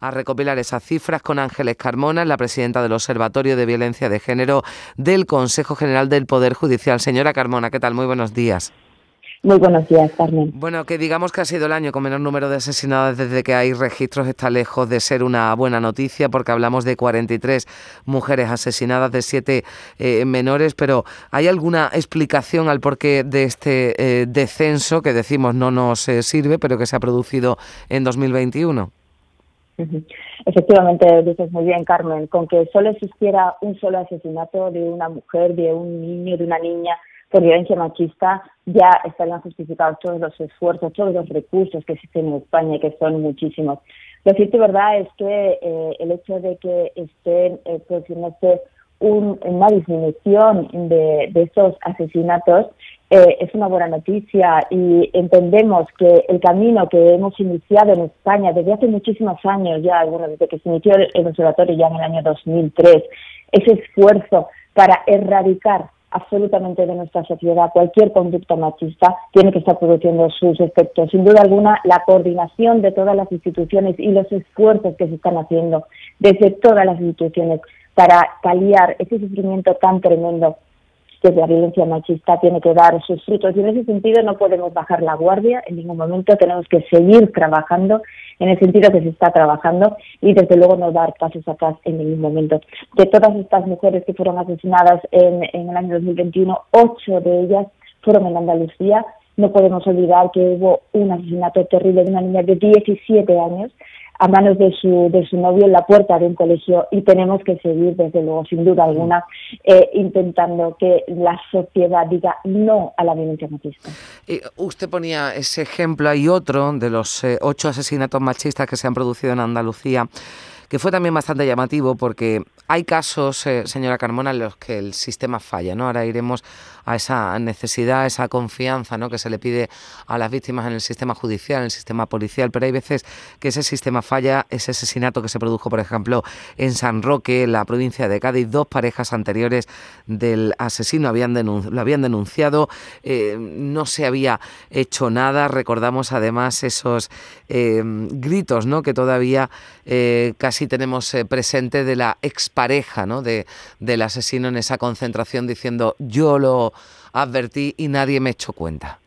a recopilar esas cifras con Ángeles Carmona, la presidenta del Observatorio de Violencia de Género del Consejo General del Poder Judicial. Señora Carmona, ¿qué tal? Muy buenos días. Muy buenos días, Carmen. Bueno, que digamos que ha sido el año con menor número de asesinadas desde que hay registros está lejos de ser una buena noticia porque hablamos de 43 mujeres asesinadas, de 7 eh, menores, pero ¿hay alguna explicación al porqué de este eh, descenso que decimos no nos eh, sirve, pero que se ha producido en 2021? Efectivamente, dices muy bien, Carmen, con que solo existiera un solo asesinato de una mujer, de un niño, de una niña, por violencia machista ya estarían justificados todos los esfuerzos, todos los recursos que existen en España, que son muchísimos. Lo cierto verdad es que eh, el hecho de que estén eh, produciéndose una disminución de, estos asesinatos eh, es una buena noticia y entendemos que el camino que hemos iniciado en España desde hace muchísimos años ya, bueno, desde que se inició el observatorio ya en el año 2003, ese esfuerzo para erradicar absolutamente de nuestra sociedad. Cualquier conducta machista tiene que estar produciendo sus efectos. Sin duda alguna, la coordinación de todas las instituciones y los esfuerzos que se están haciendo desde todas las instituciones para paliar ese sufrimiento tan tremendo que la violencia machista tiene que dar sus frutos. Y en ese sentido no podemos bajar la guardia en ningún momento, tenemos que seguir trabajando en el sentido que se está trabajando y desde luego no dar pasos atrás en ningún momento. De todas estas mujeres que fueron asesinadas en, en el año 2021, ocho de ellas fueron en Andalucía. No podemos olvidar que hubo un asesinato terrible de una niña de 17 años a manos de su, de su novio en la puerta de un colegio y tenemos que seguir, desde luego, sin duda alguna, eh, intentando que la sociedad diga no a la violencia machista. usted ponía ese ejemplo, hay otro de los eh, ocho asesinatos machistas que se han producido en Andalucía que fue también bastante llamativo porque hay casos, eh, señora Carmona, en los que el sistema falla, ¿no? Ahora iremos a esa necesidad, a esa confianza, ¿no? Que se le pide a las víctimas en el sistema judicial, en el sistema policial, pero hay veces que ese sistema falla, ese asesinato que se produjo, por ejemplo, en San Roque, en la provincia de Cádiz, dos parejas anteriores del asesino habían lo habían denunciado, eh, no se había hecho nada, recordamos además esos eh, gritos, ¿no? Que todavía casi tenemos presente de la ex pareja ¿no? de, del asesino en esa concentración diciendo yo lo advertí y nadie me echó cuenta.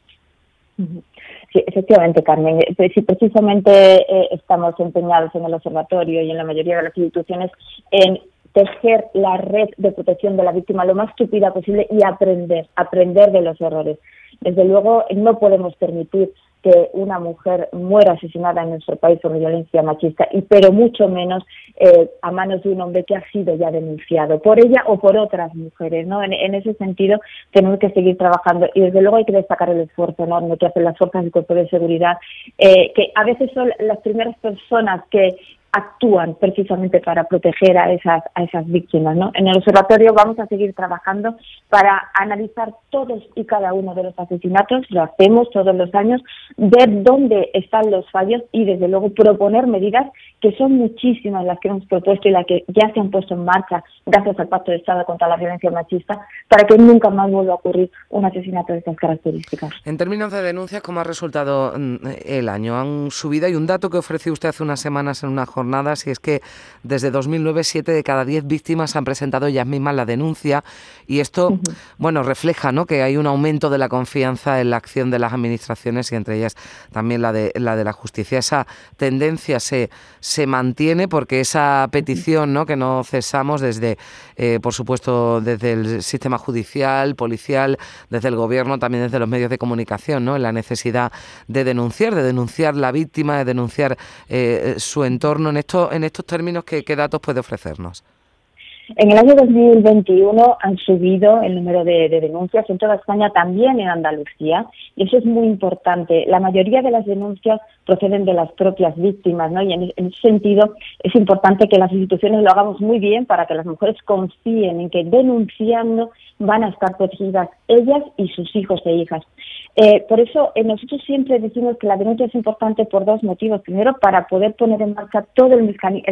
Sí, efectivamente, Carmen. Eh, sí, precisamente eh, estamos empeñados en el observatorio y en la mayoría de las instituciones en tejer la red de protección de la víctima lo más estúpida posible y aprender, aprender de los errores. Desde luego, no podemos permitir que una mujer muera asesinada en nuestro país por violencia machista, y pero mucho menos eh, a manos de un hombre que ha sido ya denunciado por ella o por otras mujeres. ¿no? En, ese sentido, tenemos que seguir trabajando y desde luego hay que destacar el esfuerzo enorme que hacen las fuerzas y cuerpos de seguridad, eh, que a veces son las primeras personas que actúan precisamente para proteger a esas, a esas víctimas. ¿no? En el observatorio vamos a seguir trabajando para analizar todos y cada uno de los asesinatos, lo hacemos todos los años, ver dónde están los fallos y desde luego proponer medidas que son muchísimas las que hemos propuesto y las que ya se han puesto en marcha gracias al Pacto de Estado contra la Violencia Machista para que nunca más vuelva a ocurrir un asesinato de estas características. En términos de denuncias, ¿cómo ha resultado mm, el año? Han subido, hay un dato que ofreció usted hace unas semanas en una jornadas y es que desde 2009 siete de cada diez víctimas han presentado ellas mismas la denuncia y esto, bueno, refleja ¿no? que hay un aumento de la confianza en la acción de las administraciones y entre ellas también la de la, de la justicia. Esa tendencia se, se mantiene porque esa petición ¿no? que no cesamos desde, eh, por supuesto, desde el sistema judicial, policial, desde el gobierno, también desde los medios de comunicación, ¿no? en la necesidad de denunciar, de denunciar la víctima, de denunciar eh, su entorno en, en estos términos, ¿qué, ¿qué datos puede ofrecernos? En el año 2021 han subido el número de, denuncias en toda España, también en Andalucía, y eso es muy importante. La mayoría de las denuncias proceden de las propias víctimas, ¿no? Y en, ese sentido es importante que las instituciones lo hagamos muy bien para que las mujeres confíen en que denunciando van a estar protegidas ellas y sus hijos e hijas. Eh, por eso eh, nosotros siempre decimos que la denuncia es importante por dos motivos. Primero, para poder poner en marcha todo el,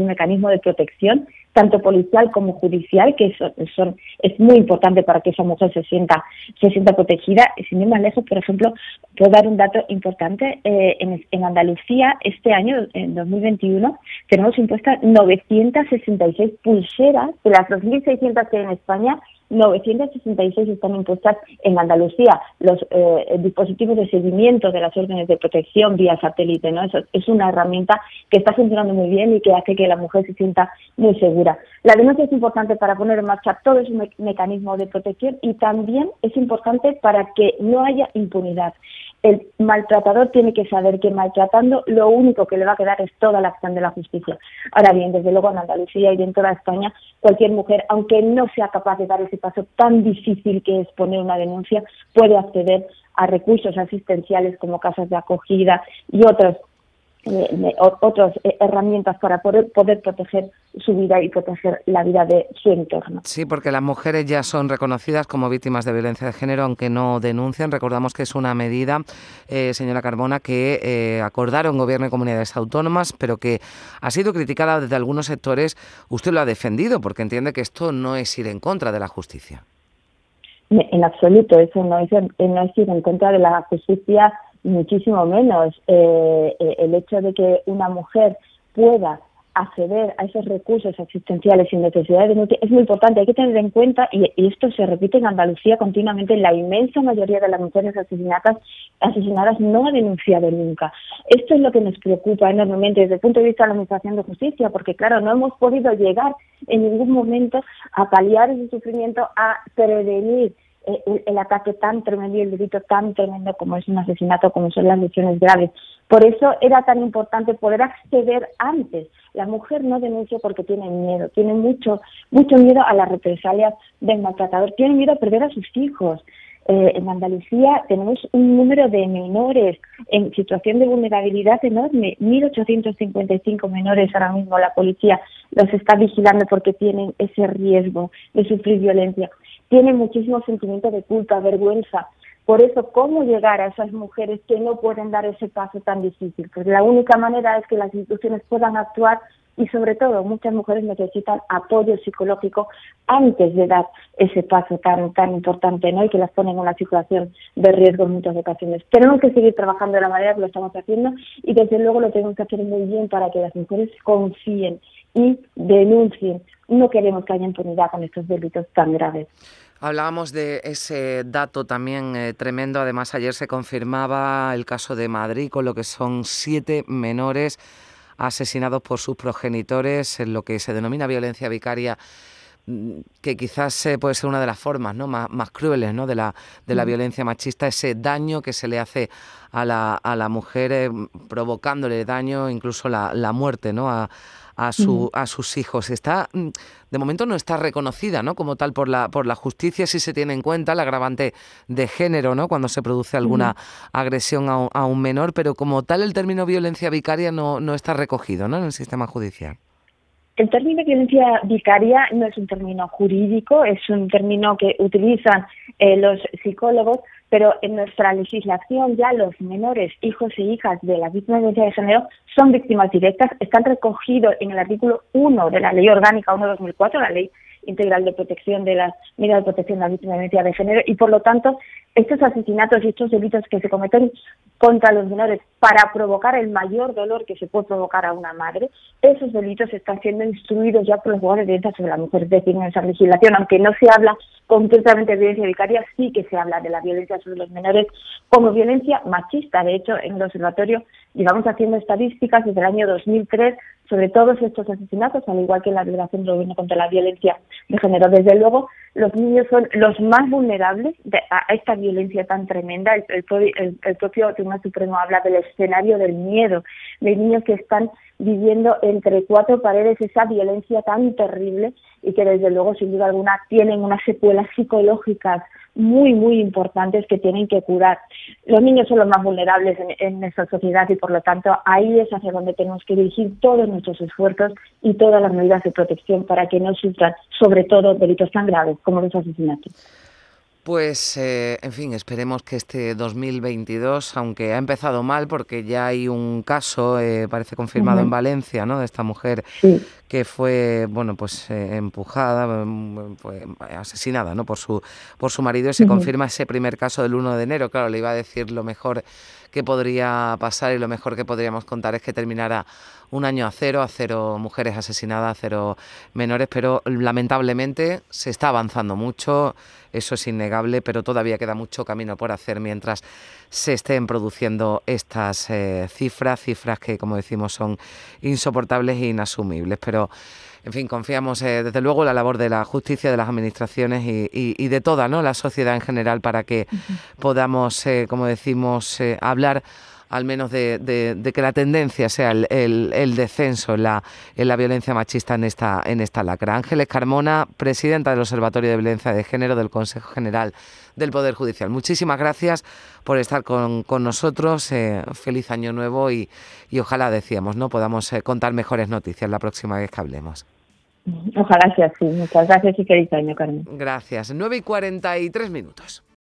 mecanismo de protección tanto policial como judicial, que son, es muy importante para que esa mujer se sienta, se sienta protegida. Sin ir más lejos, por ejemplo, puedo dar un dato importante. Eh, en, en, Andalucía, este año, en 2021, tenemos impuestas 966 pulseras de las 2.600 que hay en España 966 están impuestas en Andalucía. Los eh, dispositivos de seguimiento de las órdenes de protección vía satélite, ¿no? Eso es una herramienta que está funcionando muy bien y que hace que la mujer se sienta muy segura. La denuncia es importante para poner en marcha todo ese mecanismo de protección y también es importante para que no haya impunidad el maltratador tiene que saber que maltratando lo único que le va a quedar es toda la acción de la justicia. Ahora bien, desde luego en Andalucía y en toda España, cualquier mujer, aunque no sea capaz de dar ese paso tan difícil que es poner una denuncia, puede acceder a recursos asistenciales como casas de acogida y otros otras eh, herramientas para poder, poder proteger su vida y proteger la vida de su entorno. Sí, porque las mujeres ya son reconocidas como víctimas de violencia de género, aunque no denuncian. Recordamos que es una medida, eh, señora Carbona, que eh, acordaron gobierno y comunidades autónomas, pero que ha sido criticada desde algunos sectores. Usted lo ha defendido porque entiende que esto no es ir en contra de la justicia. En absoluto, eso no es, no es ir en contra de la justicia muchísimo menos. Eh, eh, el hecho de que una mujer pueda acceder a esos recursos asistenciales sin necesidad de es muy importante. Hay que tener en cuenta, y, esto se repite en Andalucía continuamente, la inmensa mayoría de las mujeres asesinadas, asesinadas no ha denunciado nunca. Esto es lo que nos preocupa enormemente desde el punto de vista de la Administración de Justicia, porque claro, no hemos podido llegar en ningún momento a paliar ese sufrimiento, a prevenir eh, el, ataque tan tremendo y el delito tan tremendo como es un asesinato, como son las lesiones graves. Por eso era tan importante poder acceder antes. La mujer no denuncia porque tiene miedo, tiene mucho, mucho miedo a las represalias del maltratador, tiene miedo a perder a sus hijos. Eh, en Andalucía tenemos un número de menores en situación de vulnerabilidad enorme, 1.855 menores ahora mismo la policía los está vigilando porque tienen ese riesgo de sufrir violencia tienen muchísimo sentimiento de culpa, vergüenza. Por eso, ¿cómo llegar a esas mujeres que no pueden dar ese paso tan difícil? Pues la única manera es que las instituciones puedan actuar y sobre todo muchas mujeres necesitan apoyo psicológico antes de dar ese paso tan tan importante ¿no? y que las ponen en una situación de riesgo en muchas ocasiones. Tenemos que seguir trabajando de la manera que lo estamos haciendo y desde luego lo tenemos que hacer muy bien para que las mujeres confíen y denuncien. No queremos que haya impunidad con estos delitos tan graves. Hablábamos de ese dato también eh, tremendo. Además, ayer se confirmaba el caso de Madrid, con lo que son siete menores asesinados por sus progenitores en lo que se denomina violencia vicaria que quizás eh, puede ser una de las formas ¿no? más, crueles ¿no? de, la, de la mm. violencia machista, ese daño que se le hace a la, a la mujer, eh, provocándole daño, incluso la, la muerte ¿no? a, a, su, a sus hijos. Está, mm, de momento no está reconocida ¿no? como tal por la, por la justicia si se tiene en cuenta el agravante de género ¿no? cuando se produce alguna agresión a un, a un, menor, pero como tal el término violencia vicaria no, no está recogido ¿no? en el sistema judicial. El término violencia vicaria no es un término jurídico, es un término que utilizan eh, los psicólogos pero en nuestra legislación ya los menores, hijos e hijas de las víctimas de violencia de género son víctimas directas, están recogidos en el artículo 1 de la Ley Orgánica 1-2004, la Ley Integral de Protección de las Medidas de Protección de las Víctimas de Violencia de Género, y por lo tanto estos asesinatos y estos delitos que se cometen contra los menores para provocar el mayor dolor que se puede provocar a una madre, esos delitos están siendo instruidos ya por los jugadores de violencia sobre la mujer. Es decir, en esa legislación, aunque no se habla concretamente de violencia vicaria, sí que se habla de la violencia sobre los menores como violencia machista. De hecho, en el observatorio llevamos haciendo estadísticas desde el año 2003 sobre todos estos asesinatos, al igual que la Delegación del Gobierno contra la Violencia de Género. Desde luego, los niños son los más vulnerables a esta violencia tan tremenda. El, el, propio Tribunal Supremo habla del escenario del miedo, de niños que están viviendo entre cuatro paredes esa violencia tan terrible y que desde luego, sin duda alguna, tienen unas secuelas psicológicas muy, muy importantes que tienen que curar. Los niños son los más vulnerables en, nuestra sociedad y, por lo tanto, ahí es hacia donde tenemos que dirigir todos nuestros esfuerzos y todas las medidas de protección para que no sufran, sobre todo, delitos tan graves como los asesinatos. Pues, eh, en fin, esperemos que este 2022, aunque ha empezado mal, porque ya hay un caso, eh, parece confirmado en Valencia, ¿no? De esta mujer que fue, bueno, pues eh, empujada, mm, asesinada, ¿no? Por su, por su marido y se confirma ese primer caso del 1 de enero. Claro, le iba a decir lo mejor que podría pasar y lo mejor que podríamos contar es que terminara un año a cero, a cero mujeres asesinadas, a cero menores, pero lamentablemente se está avanzando mucho, eso es innegable, pero todavía queda mucho camino por hacer mientras se estén produciendo estas eh, cifras, cifras que como decimos son insoportables e inasumibles, pero en fin, confiamos eh, desde luego en la labor de la justicia, de las administraciones y, de toda ¿no? la sociedad en general para que podamos, eh, como decimos, hablar al menos de, que la tendencia sea el, descenso en la, en la violencia machista en esta, en esta lacra. Ángeles Carmona, presidenta del Observatorio de Violencia de Género del Consejo General del Poder Judicial. Muchísimas gracias por estar con, nosotros. Eh, feliz año nuevo y, ojalá, decíamos, no podamos eh, contar mejores noticias la próxima vez que hablemos. Ojalá sea así. Muchas gracias y feliz año, Carmen. Gracias. 9 y 43 minutos.